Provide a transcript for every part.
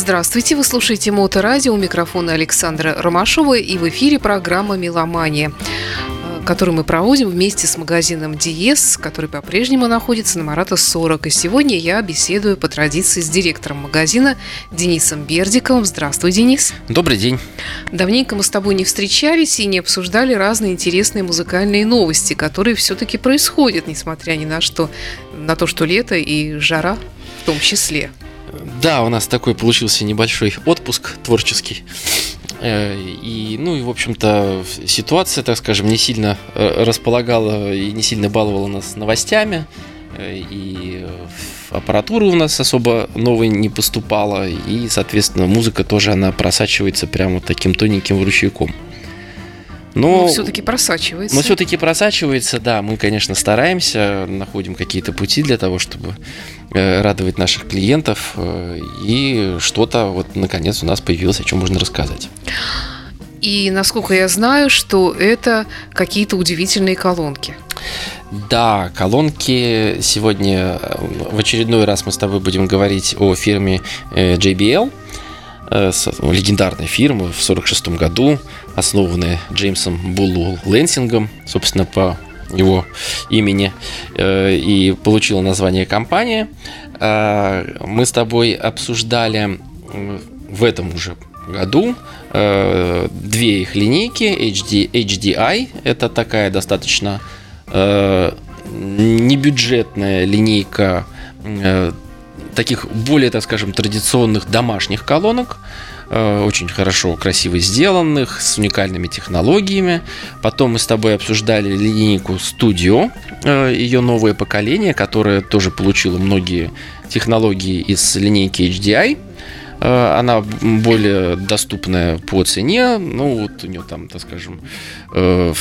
Здравствуйте, вы слушаете Моторадио, у микрофона Александра Ромашова и в эфире программа «Меломания» который мы проводим вместе с магазином Диес, который по-прежнему находится на Марата 40. И сегодня я беседую по традиции с директором магазина Денисом Бердиковым. Здравствуй, Денис. Добрый день. Давненько мы с тобой не встречались и не обсуждали разные интересные музыкальные новости, которые все-таки происходят, несмотря ни на что, на то, что лето и жара в том числе. Да, у нас такой получился небольшой отпуск творческий. Э, и, ну и, в общем-то, ситуация, так скажем, не сильно э, располагала и не сильно баловала нас новостями. Э, и аппаратура у нас особо новой не поступала. И, соответственно, музыка тоже, она просачивается прямо таким тоненьким ручейком. Но, но все-таки просачивается. Но все-таки просачивается, да. Мы, конечно, стараемся, находим какие-то пути для того, чтобы радовать наших клиентов. И что-то вот наконец у нас появилось, о чем можно рассказать. И насколько я знаю, что это какие-то удивительные колонки. Да, колонки сегодня в очередной раз мы с тобой будем говорить о фирме JBL, легендарной фирмы в 1946 году, основанная Джеймсом Буллу Лэнсингом, собственно, по его имени, и получила название компания. Мы с тобой обсуждали в этом уже году э, две их линейки HD, HDI. Это такая достаточно э, небюджетная линейка э, таких более, так скажем, традиционных домашних колонок э, очень хорошо, красиво сделанных, с уникальными технологиями. Потом мы с тобой обсуждали линейку Studio, э, ее новое поколение, которое тоже получило многие технологии из линейки HDI. Э, она более доступная по цене. Ну, вот у нее там, так скажем, э,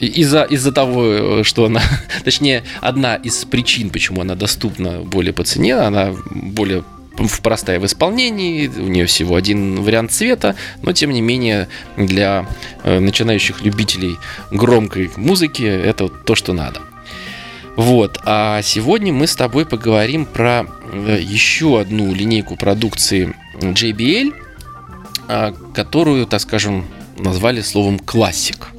из-за из того, что она, точнее, одна из причин, почему она доступна более по цене, она более простая в исполнении, у нее всего один вариант цвета, но тем не менее для э, начинающих любителей громкой музыки это то, что надо. Вот, а сегодня мы с тобой поговорим про э, еще одну линейку продукции JBL, а, которую, так скажем, назвали словом классик.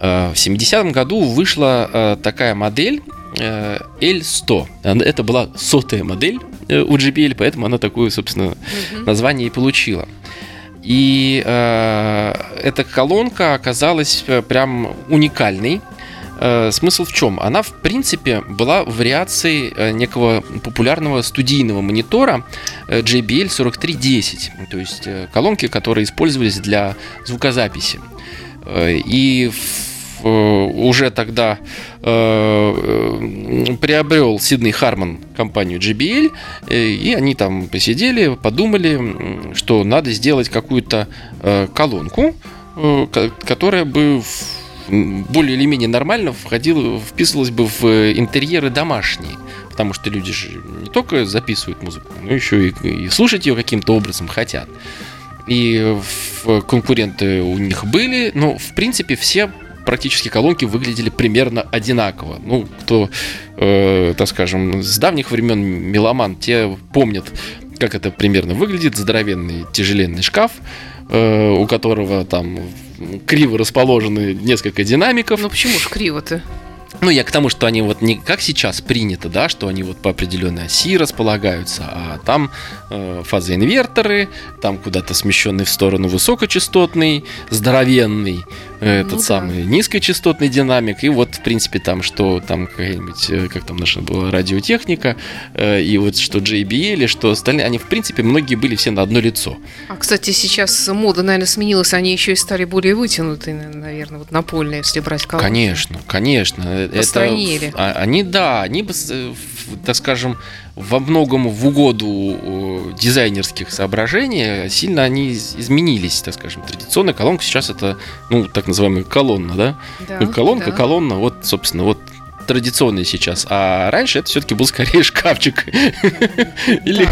Э, в 70-м году вышла э, такая модель L100. Это была сотая модель у JBL, поэтому она такое, собственно, название и получила. И э, эта колонка оказалась прям уникальной Э, смысл в чем? Она, в принципе, была вариацией э, некого популярного студийного монитора э, JBL 4310, то есть колонки, которые использовались для звукозаписи. И уже тогда приобрел Сидней Харман компанию JBL, и они там посидели, подумали, что надо сделать какую-то колонку, которая бы более или менее нормально входил, вписывалось бы в интерьеры домашние. Потому что люди же не только записывают музыку, но еще и, и слушать ее каким-то образом хотят. И конкуренты у них были, но в принципе все практически колонки выглядели примерно одинаково. Ну, кто, э, так скажем, с давних времен меломан, те помнят, как это примерно выглядит. Здоровенный тяжеленный шкаф, э, у которого там криво расположены несколько динамиков. Ну почему же криво-то? Ну, я к тому, что они вот не как сейчас принято, да, что они вот по определенной оси располагаются, а там э, фазоинверторы, там куда-то смещенный в сторону высокочастотный, здоровенный, э, этот ну, самый да. низкочастотный динамик, и вот, в принципе, там, что там какая-нибудь, э, как там наша была радиотехника, э, и вот что JBL, что остальные, они, в принципе, многие были все на одно лицо. А, кстати, сейчас мода, наверное, сменилась, они еще и стали более вытянутые, наверное, вот напольные, если брать колонки. Конечно, конечно Постранили. Это, а, они, да, они, э, так скажем, во многом в угоду дизайнерских соображений сильно они изменились, так скажем. Традиционная колонка сейчас это, ну, так называемая колонна, да? да ну, колонка, да. колонна, вот, собственно, вот традиционный сейчас. А раньше это все-таки был скорее шкафчик. Или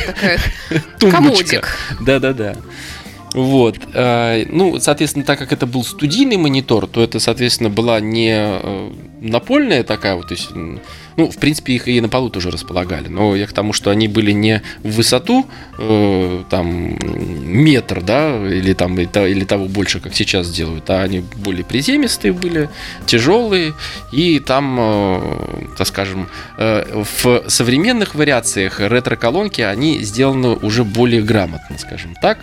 тумбочка. Да-да-да. Вот. Э, ну, соответственно, так как это был студийный монитор, то это, соответственно, была не э, напольная такая вот, то есть ну, в принципе, их и на полу тоже располагали. Но я к тому, что они были не в высоту, э, там, метр, да, или там, или того больше, как сейчас делают, а они более приземистые были, тяжелые, и там, э, так скажем, э, в современных вариациях ретро-колонки, они сделаны уже более грамотно, скажем так,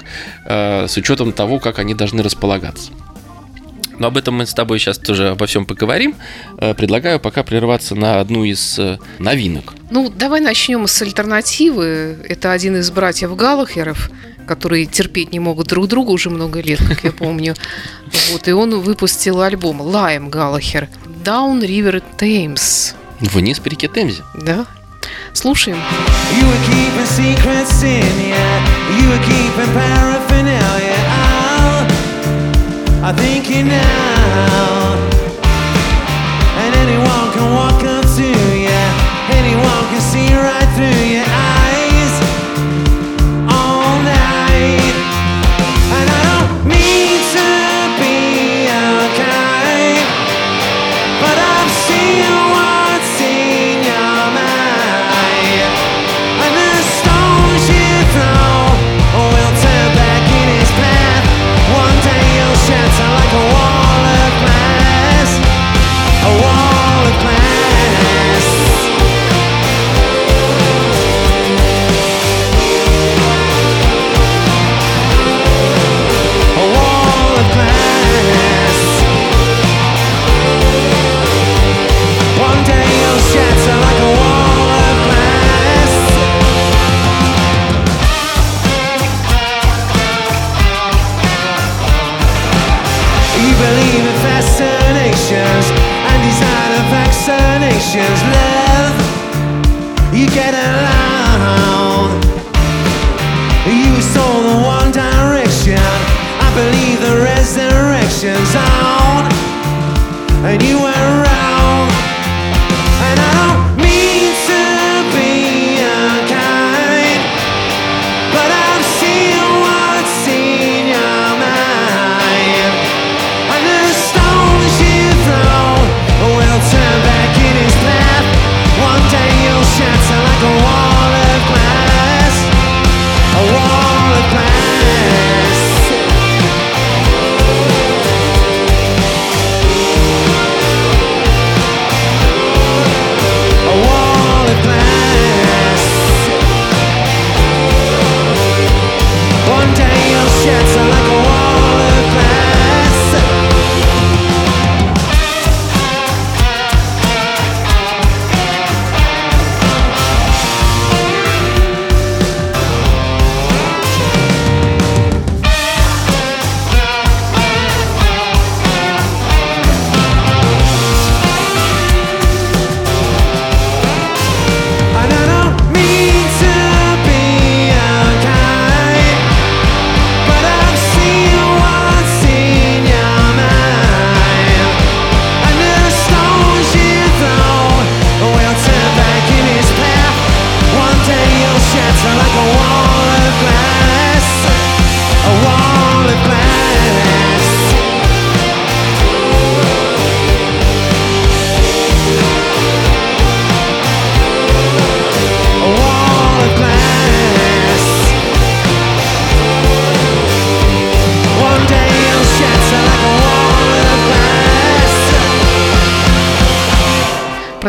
э, с учетом того, как они должны располагаться. Но об этом мы с тобой сейчас тоже обо всем поговорим. Э, предлагаю пока прерваться на одну из э, новинок. Ну, давай начнем с альтернативы. Это один из братьев Галлахеров, которые терпеть не могут друг друга уже много лет, как я помню. Вот, и он выпустил альбом Лайм Галлахер Down River Thames. Вниз по реке Темзе. Да. Слушаем. You were keeping secrets in, yeah. You were keeping paraphernalia. I think you now. And anyone can walk up to you, anyone can see right through your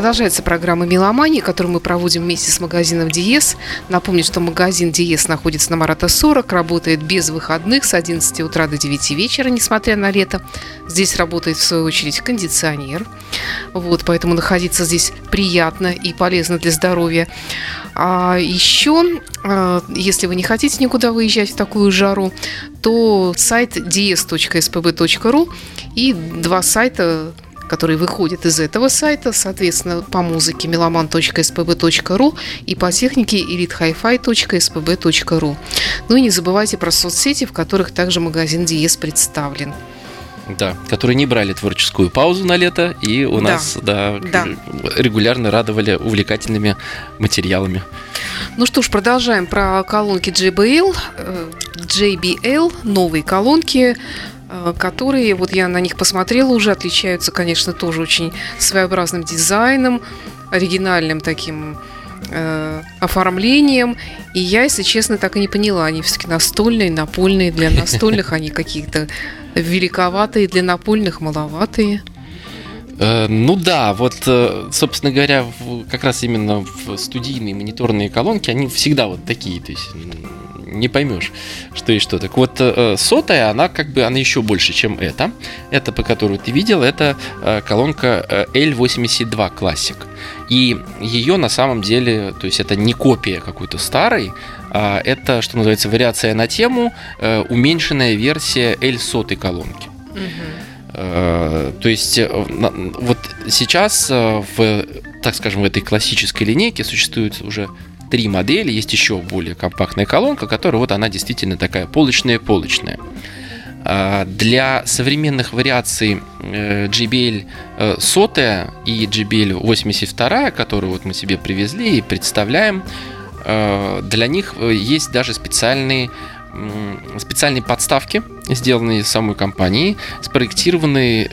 Продолжается программа «Меломания», которую мы проводим вместе с магазином «Диез». Напомню, что магазин «Диез» находится на Марата 40, работает без выходных с 11 утра до 9 вечера, несмотря на лето. Здесь работает, в свою очередь, кондиционер. Вот, поэтому находиться здесь приятно и полезно для здоровья. А еще, э, если вы не хотите никуда выезжать в такую жару, то сайт ds.spb.ru и два сайта которые выходят из этого сайта, соответственно, по музыке meloman.spb.ru и по технике elitehifi.spb.ru. Ну и не забывайте про соцсети, в которых также магазин Диез представлен. Да, которые не брали творческую паузу на лето и у да. нас да, да. регулярно радовали увлекательными материалами. Ну что ж, продолжаем про колонки JBL. JBL, новые колонки Э, которые, вот я на них посмотрела, уже отличаются, конечно, тоже очень своеобразным дизайном, оригинальным таким э, оформлением. И я, если честно, так и не поняла, они все-таки настольные, напольные. Для настольных они какие-то великоватые, для напольных маловатые. Э, ну да, вот, э, собственно говоря, как раз именно в студийные мониторные колонки, они всегда вот такие, то есть не поймешь, что и что. Так вот, э, сотая, она как бы, она еще больше, чем это. Это, по которую ты видел, это э, колонка э, L82 Classic. И ее на самом деле, то есть это не копия какой-то старой, а это, что называется, вариация на тему, уменьшенная версия L100 колонки. То есть вот сейчас в, так скажем, в этой классической линейке существует уже три модели, есть еще более компактная колонка, которая вот она действительно такая полочная-полочная. А, для современных вариаций э, JBL 100 э, и JBL 82, которую вот мы себе привезли и представляем, э, для них есть даже специальные специальные подставки, сделанные самой компанией, спроектированные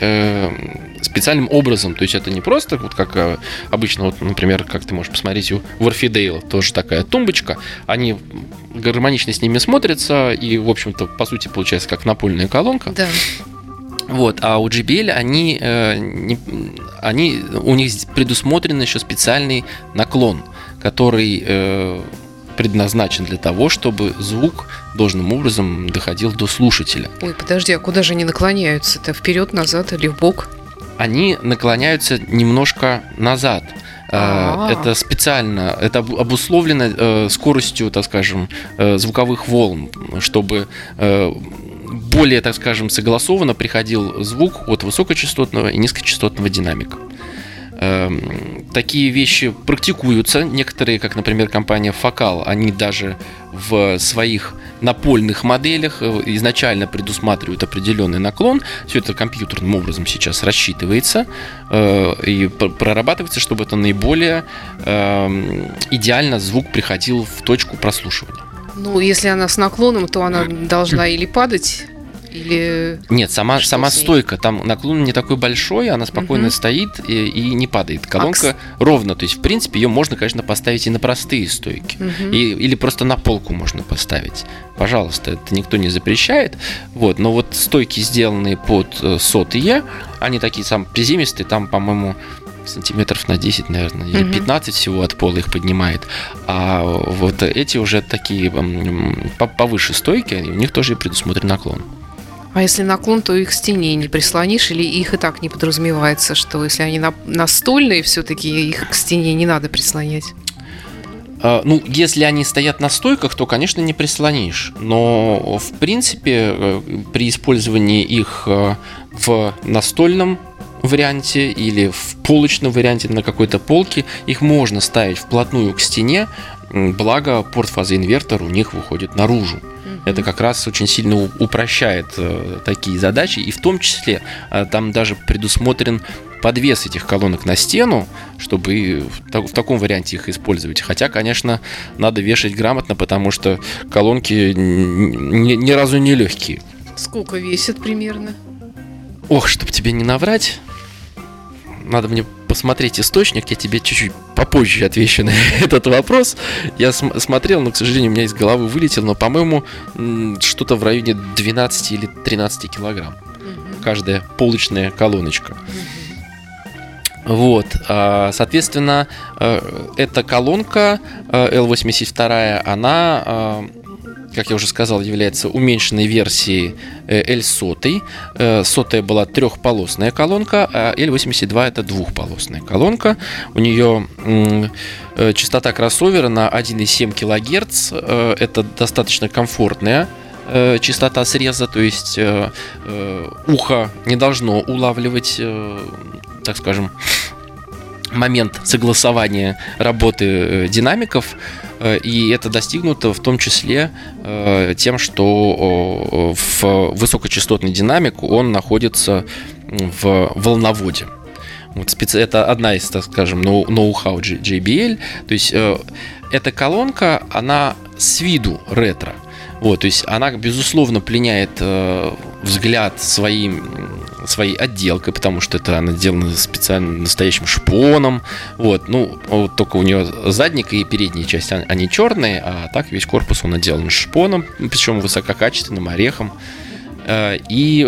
специальным образом. То есть это не просто, вот как э, обычно, вот, например, как ты можешь посмотреть у Warfidale, тоже такая тумбочка. Они гармонично с ними смотрятся, и, в общем-то, по сути, получается как напольная колонка. Да. Вот, а у JBL они, э, не, они у них предусмотрен еще специальный наклон, который э, предназначен для того, чтобы звук должным образом доходил до слушателя. Ой, подожди, а куда же они наклоняются? Это вперед, назад или в бок? Они наклоняются немножко назад. А-а-а. Это специально, это обусловлено э, скоростью, так скажем, э, звуковых волн, чтобы э, более, так скажем, согласованно приходил звук от высокочастотного и низкочастотного динамика. Эм, такие вещи практикуются. Некоторые, как, например, компания Focal, они даже в своих напольных моделях э, изначально предусматривают определенный наклон. Все это компьютерным образом сейчас рассчитывается э, и прорабатывается, чтобы это наиболее эм, идеально звук приходил в точку прослушивания. Ну, если она с наклоном, то она должна или падать или... Нет, сама, сама стойка, там наклон не такой большой, она спокойно угу. стоит и, и не падает. Колонка а, ровно, то есть, в принципе, ее можно, конечно, поставить и на простые стойки. Угу. И, или просто на полку можно поставить. Пожалуйста, это никто не запрещает. Вот, но вот стойки, сделанные под э, сотые, они такие сам приземистые, там, по-моему, сантиметров на 10, наверное, или 15 всего от пола их поднимает. А вот эти уже такие повыше стойки, у них тоже предусмотрен наклон. А если наклон, то их к стене не прислонишь, или их и так не подразумевается, что если они настольные, все-таки их к стене не надо прислонять? А, ну, если они стоят на стойках, то, конечно, не прислонишь. Но, в принципе, э, при использовании их э, в настольном варианте или в полочном варианте на какой-то полке, их можно ставить вплотную к стене, благо порт-фазоинвертор у них выходит наружу. Это как раз очень сильно упрощает э, такие задачи, и в том числе э, там даже предусмотрен подвес этих колонок на стену, чтобы в таком варианте их использовать. Хотя, конечно, надо вешать грамотно, потому что колонки ни, ни разу не легкие. Сколько весят примерно? Ох, чтобы тебе не наврать, надо мне посмотреть источник, я тебе чуть-чуть попозже отвечу на этот вопрос. Я см- смотрел, но, к сожалению, у меня из головы вылетел, но, по-моему, что-то в районе 12 или 13 килограмм. Угу. Каждая полочная колоночка. Вот, а, соответственно, э, эта колонка L82, э, она а, как я уже сказал, является уменьшенной версией L100. Э, сотая была трехполосная колонка, а L82 это двухполосная колонка. У нее э, частота кроссовера на 1,7 кГц. Э, это достаточно комфортная частота среза, то есть ухо не должно улавливать, так скажем, момент согласования работы динамиков И это достигнуто в том числе тем, что в высокочастотный динамик он находится в волноводе. Вот специ... Это одна из, так скажем, ноу-хау JBL. То есть э, эта колонка, она с виду ретро. Вот, то есть она, безусловно, пленяет э, взгляд своим, своей отделкой, потому что это она сделана специально настоящим шпоном. Вот, ну, вот только у нее задник и передняя часть, они черные, а так весь корпус он отделан шпоном, причем высококачественным орехом. Э, и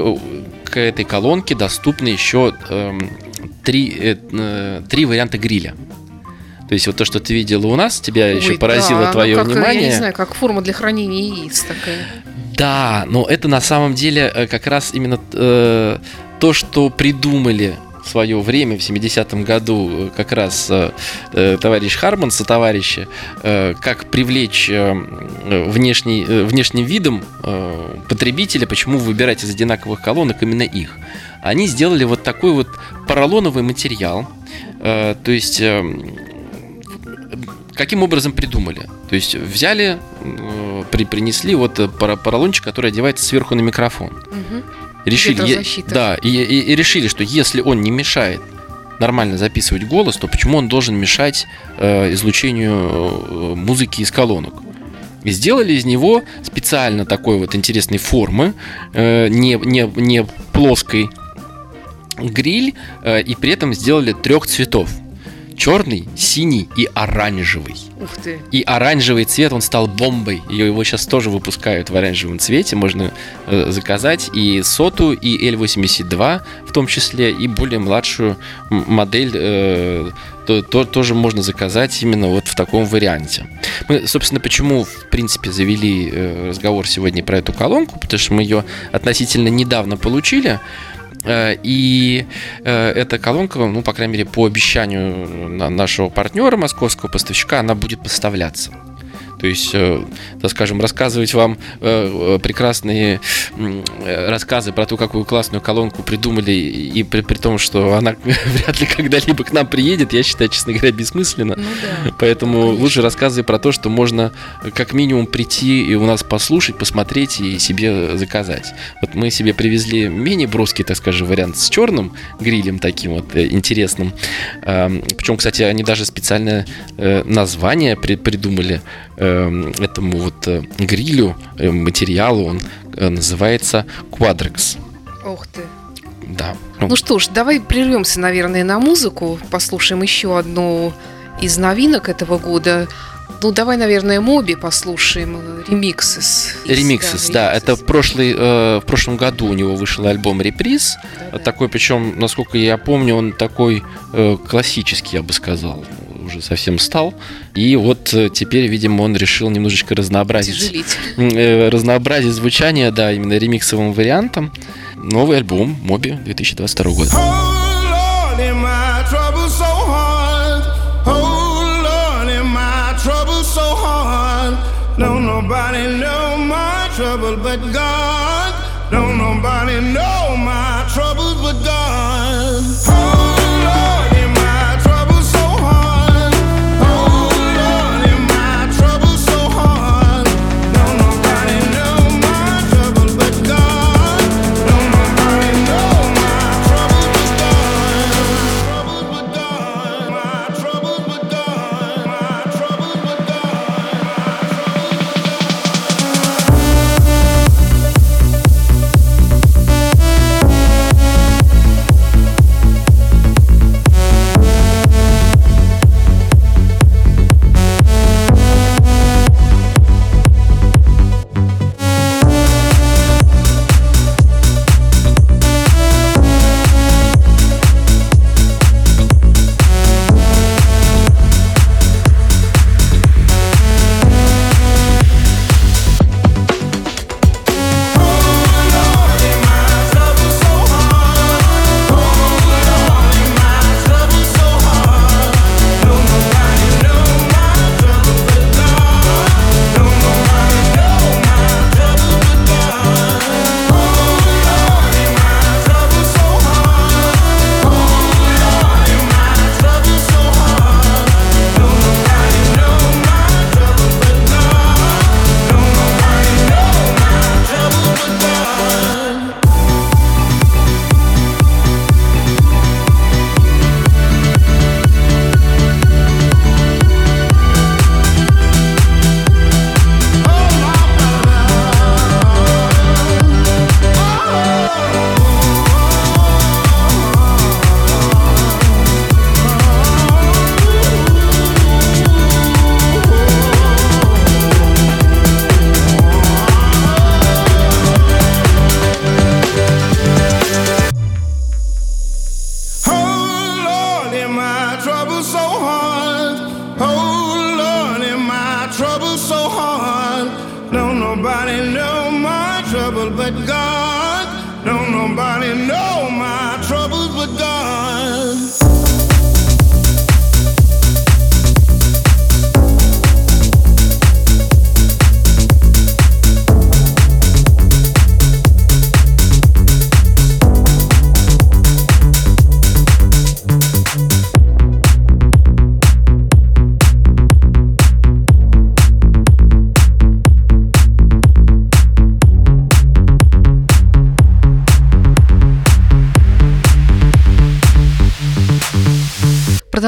к этой колонке доступны еще эм, три, э, э, три варианта гриля. То есть вот то, что ты видела у нас, тебя Ой, еще поразило да, твое ну как, внимание. Я не знаю, как форма для хранения яиц такая. Да, но это на самом деле как раз именно э, то, что придумали в свое время, в 70-м году, э, как раз э, товарищ Харман со товарища, э, как привлечь э, внешний, э, внешним видом э, потребителя, почему выбирать из одинаковых колонок именно их. Они сделали вот такой вот поролоновый материал, э, то есть... Э, каким образом придумали? То есть взяли, э, при, принесли вот э, поролончик, который одевается сверху на микрофон. Угу. Решили, да, и, и, и решили, что если он не мешает нормально записывать голос, то почему он должен мешать э, излучению э, музыки из колонок? И сделали из него специально такой вот интересной формы, э, не, не, не плоской гриль, э, и при этом сделали трех цветов – черный, синий и оранжевый. Ух ты. И оранжевый цвет, он стал бомбой. Ее его сейчас тоже выпускают в оранжевом цвете. Можно э, заказать и соту, и L82 в том числе, и более младшую модель э, то, то, тоже можно заказать именно вот в таком варианте. Мы, собственно, почему, в принципе, завели э, разговор сегодня про эту колонку, потому что мы ее относительно недавно получили. Э, и э, эта колонка, ну, по крайней мере, по обещанию нашего партнера, московского поставщика, она будет поставляться. То есть, э, так скажем, рассказывать вам э, э, прекрасные рассказы про то, какую классную колонку придумали, и при, при том, что она вряд ли когда-либо к нам приедет, я считаю, честно говоря, бессмысленно. Ну, да. Поэтому Конечно. лучше рассказывай про то, что можно как минимум прийти и у нас послушать, посмотреть и себе заказать. Вот мы себе привезли менее броский, так скажем, вариант с черным грилем таким вот интересным. Причем, кстати, они даже специальное название придумали Эм, этому вот э, грилю, э, материалу, он э, называется Quadrex. Ух ты. Да. Ну, что ж, давай прервемся, наверное, на музыку, послушаем еще одну из новинок этого года. Ну, давай, наверное, Моби послушаем. Ремиксис. Ремиксис, да. да. Это прошлый, э, в прошлом году у него вышел альбом Реприз. Да, такой, причем, насколько я помню, он такой э, классический, я бы сказал уже совсем стал. И вот э, теперь, видимо, он решил немножечко разнообразить, э, разнообразить звучание, да, именно ремиксовым вариантом. Новый альбом Моби 2022 года. Don't nobody know my trouble but God. Don't nobody know my troubles but God.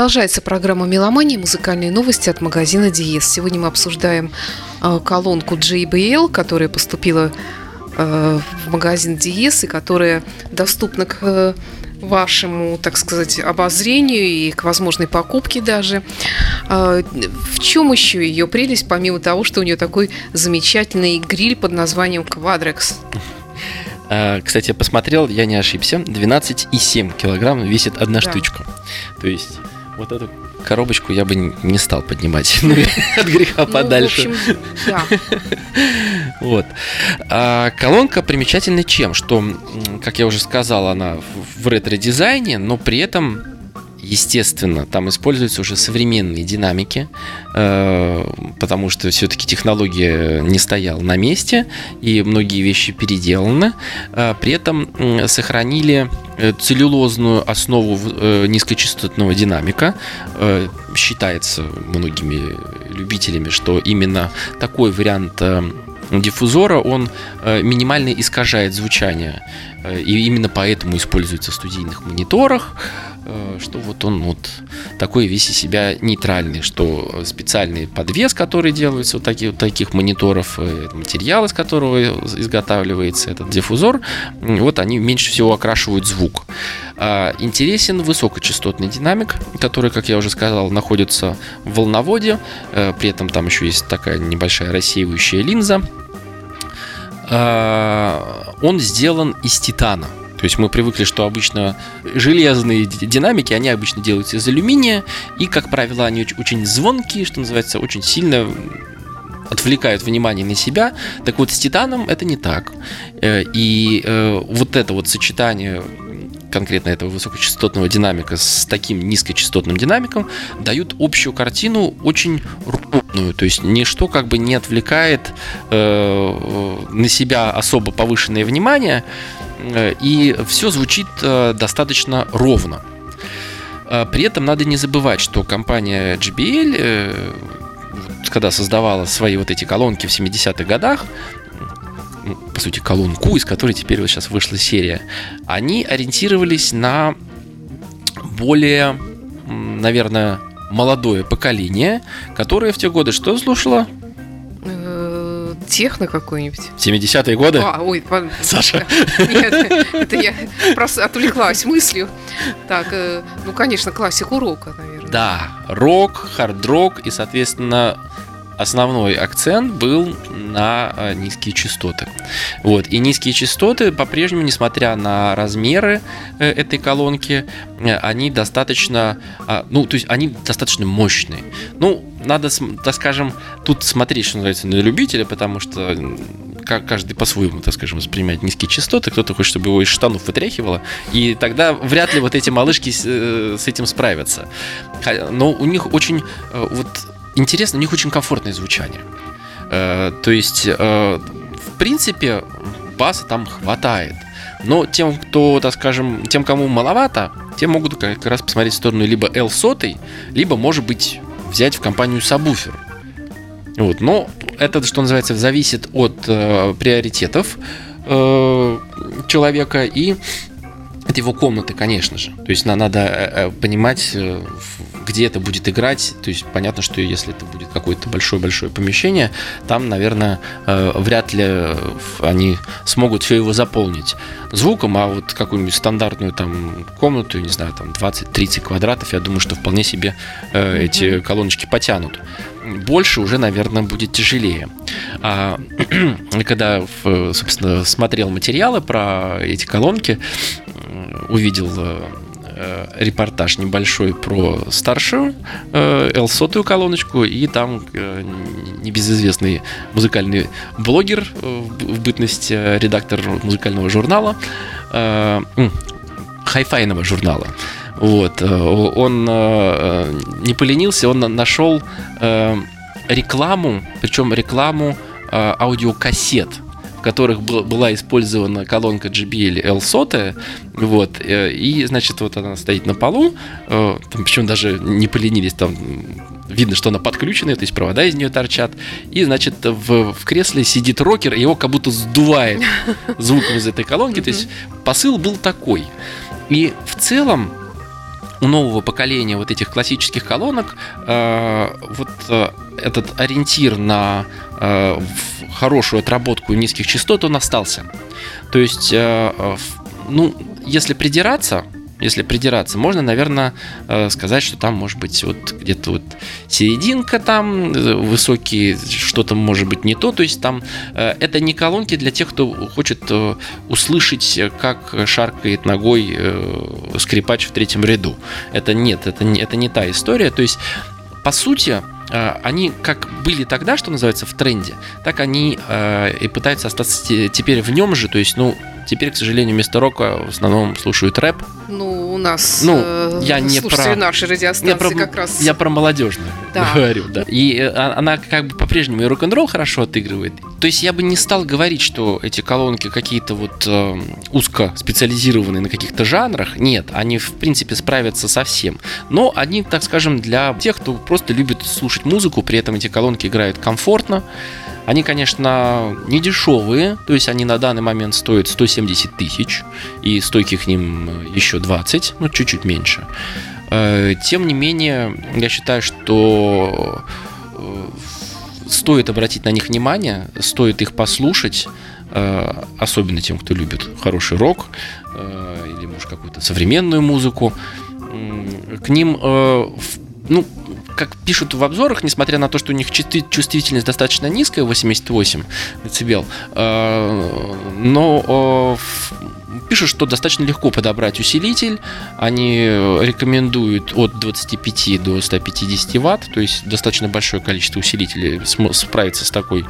Продолжается программа «Меломания. Музыкальные новости» от магазина «Диез». Сегодня мы обсуждаем э, колонку JBL, которая поступила э, в магазин «Диез» и которая доступна к э, вашему, так сказать, обозрению и к возможной покупке даже. В чем еще ее прелесть, помимо того, что у нее такой замечательный гриль под названием «Квадрекс»? Кстати, я посмотрел, я не ошибся. 12,7 килограмм весит одна да. штучка. То есть вот эту коробочку я бы не стал поднимать ну, от греха ну, подальше. Вот. А колонка примечательна чем? Что, как я уже сказал, она в ретро-дизайне, но при этом естественно, там используются уже современные динамики, э, потому что все-таки технология не стояла на месте, и многие вещи переделаны. Э, при этом сохранили э, целлюлозную основу низкочастотного динамика. Считается многими любителями, что именно такой вариант диффузора, он минимально искажает звучание. И именно поэтому используется в студийных мониторах. Э, что вот он вот такой весь из себя нейтральный, что специальный подвес, который делается вот таких, вот таких мониторов, э, материал, из которого изготавливается этот диффузор, вот они меньше всего окрашивают звук. А, интересен высокочастотный динамик, который, как я уже сказал, находится в волноводе, э, при этом там еще есть такая небольшая рассеивающая линза. А, он сделан из титана. То есть мы привыкли, что обычно железные динамики, они обычно делаются из алюминия, и, как правило, они очень звонкие, что называется, очень сильно отвлекают внимание на себя. Так вот, с титаном это не так. Э, и э, вот это вот сочетание конкретно этого высокочастотного динамика с таким низкочастотным динамиком дают общую картину очень ровную, то есть ничто как бы не отвлекает э, на себя особо повышенное внимание, Э, и все звучит э, достаточно ровно. Э, при этом надо не забывать, что компания JBL, когда создавала свои вот эти колонки в 70-х годах, по сути, колонку, из которой теперь вот сейчас вышла серия, они ориентировались на более, наверное, молодое поколение, которое в те годы что слушало? техно какой-нибудь. 70-е годы? А, ой, Саша. Нет, это я просто отвлеклась мыслью. Так, э, ну, конечно, классику рока, наверное. Да, рок, хард-рок и, соответственно, основной акцент был на э, низкие частоты. Вот. И низкие частоты по-прежнему, несмотря на размеры э, этой колонки, э, они достаточно, а, ну, то есть они достаточно мощные. Ну, надо, так скажем, тут смотреть, что называется, на любителя, потому что каждый по-своему, так скажем, воспринимает низкие частоты, кто-то хочет, чтобы его из штанов вытряхивало, и тогда вряд ли вот эти малышки с, с этим справятся. Но у них очень вот интересно, у них очень комфортное звучание. Э, то есть, э, в принципе, баса там хватает. Но тем, кто, так скажем, тем, кому маловато, те могут как раз посмотреть в сторону либо L100, либо, может быть, взять в компанию сабвуфер. Вот, но это, что называется, зависит от э, приоритетов э, человека и от его комнаты, конечно же. То есть надо э, э, понимать, э, где это будет играть. То есть понятно, что если это будет какое-то большое-большое помещение, там, наверное, вряд ли они смогут все его заполнить звуком, а вот какую-нибудь стандартную там комнату, не знаю, там 20-30 квадратов, я думаю, что вполне себе эти колоночки потянут больше уже, наверное, будет тяжелее. А, когда, собственно, смотрел материалы про эти колонки, увидел э, э, репортаж небольшой про старшую э, L-сотую колоночку, и там э, небезызвестный музыкальный блогер э, в бытность э, редактор музыкального журнала, э, хайфайного журнала. Вот, э, он э, не поленился, он нашел э, рекламу, причем рекламу э, аудиокассет в которых был, была использована колонка JBL L100, вот, э, и, значит, вот она стоит на полу, э, там, причем даже не поленились, там видно, что она подключенная, то есть провода из нее торчат, и, значит, в, в кресле сидит рокер, и его как будто сдувает звуком из этой колонки, то есть посыл был такой. И в целом у нового поколения вот этих классических колонок э, вот э, этот ориентир на э, хорошую отработку низких частот, он остался. То есть, э, э, ну, если придираться, если придираться, можно, наверное, э, сказать, что там может быть вот где-то вот серединка там, высокие, что-то может быть не то. То есть там это не колонки для тех, кто хочет услышать, как шаркает ногой скрипач в третьем ряду. Это нет, это не, это не та история. То есть, по сути, они как были тогда, что называется, в тренде, так они э, и пытаются остаться теперь в нем же. То есть, ну, теперь, к сожалению, вместо рока в основном слушают рэп. Ну, у нас ну, э, я не про нашей радиостанции я про, как раз. Я про молодежную да. говорю, да. И э, а, она как бы по-прежнему и рок-н-ролл хорошо отыгрывает. То есть я бы не стал говорить, что эти колонки какие-то вот э, узко специализированные на каких-то жанрах. Нет, они в принципе справятся со всем. Но они, так скажем, для тех, кто просто любит слушать музыку, при этом эти колонки играют комфортно. Они, конечно, не дешевые, то есть они на данный момент стоят 170 тысяч, и стойки к ним еще 20, ну, чуть-чуть меньше. Э, тем не менее, я считаю, что э, стоит обратить на них внимание, стоит их послушать, э, особенно тем, кто любит хороший рок или, может, какую-то современную музыку. К ним, ну, как пишут в обзорах, несмотря на то, что у них чувствительность достаточно низкая, 88 дБ, э, но э, пишут, что достаточно легко подобрать усилитель. Они рекомендуют от 25 до 150 ватт, то есть достаточно большое количество усилителей справится с такой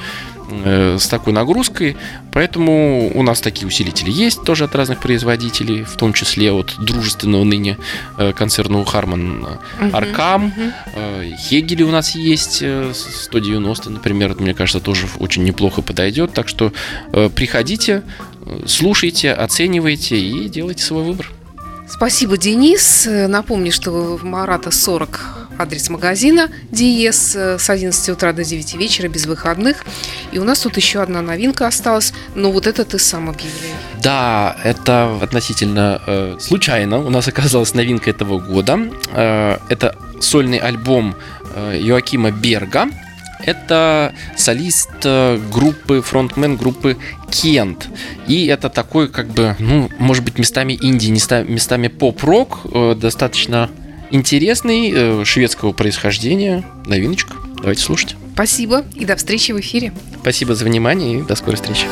с такой нагрузкой, поэтому у нас такие усилители есть тоже от разных производителей, в том числе от дружественного ныне э, концерна Харман Аркам, uh Хегели у нас есть 190, например, мне кажется, тоже очень неплохо подойдет, так что приходите, слушайте, оценивайте и делайте свой выбор. Спасибо, Денис. Напомню, что в Марата 40 адрес магазина Диес с 11 утра до 9 вечера без выходных. И у нас тут еще одна новинка осталась, но вот это ты сам объявляй. Да, это относительно э, случайно. У нас оказалась новинка этого года. Э, это сольный альбом э, Йоакима Берга. Это солист э, группы, фронтмен группы Кент. И это такой, как бы, ну, может быть, местами инди, местами поп-рок, э, достаточно интересный, э, шведского происхождения. Новиночка. Давайте слушать. Спасибо и до встречи в эфире. Спасибо за внимание и до скорой встречи.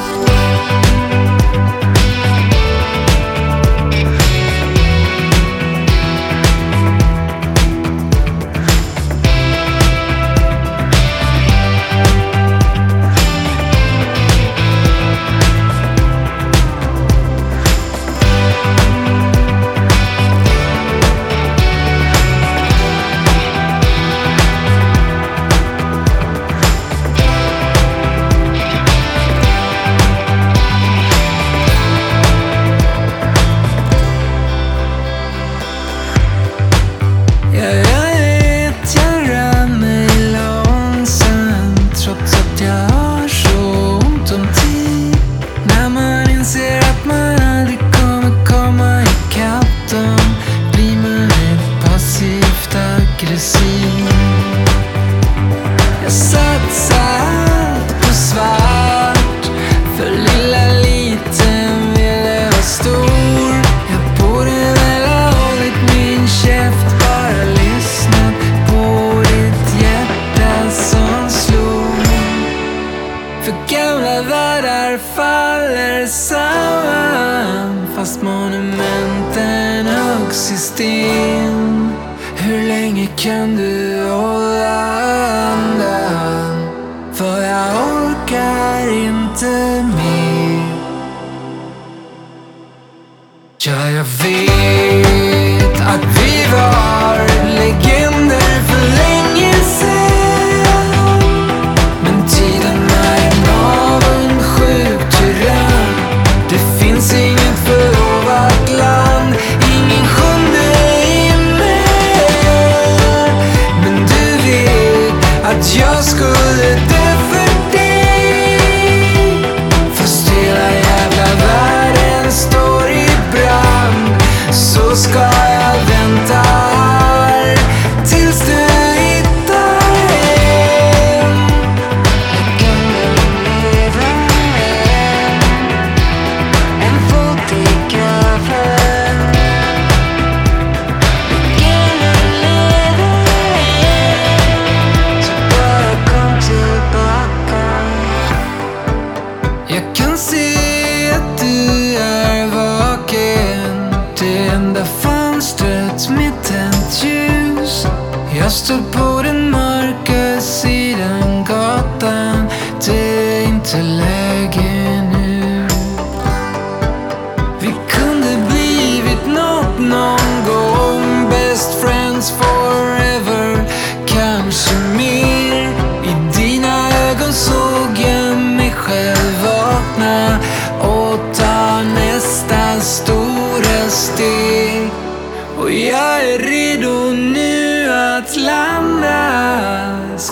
school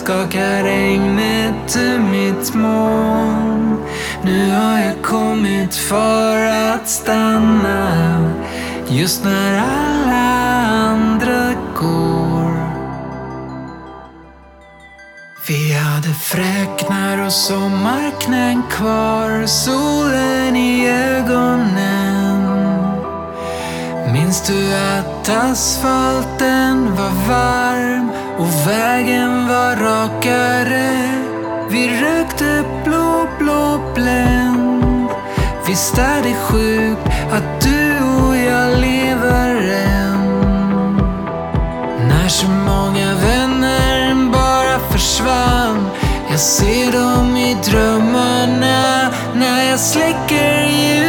Skakar regnet ur mitt moln. Nu har jag kommit för att stanna. Just när alla andra går. Vi hade fräknar och sommarknän kvar. Solen i ögonen. Minns du att asfalten var varm? Och vägen var rakare? Vi rökte blå, blå Blend Visst är det sjukt att du och jag lever än? När så många vänner bara försvann. Jag ser dem i drömmarna när jag släcker ljus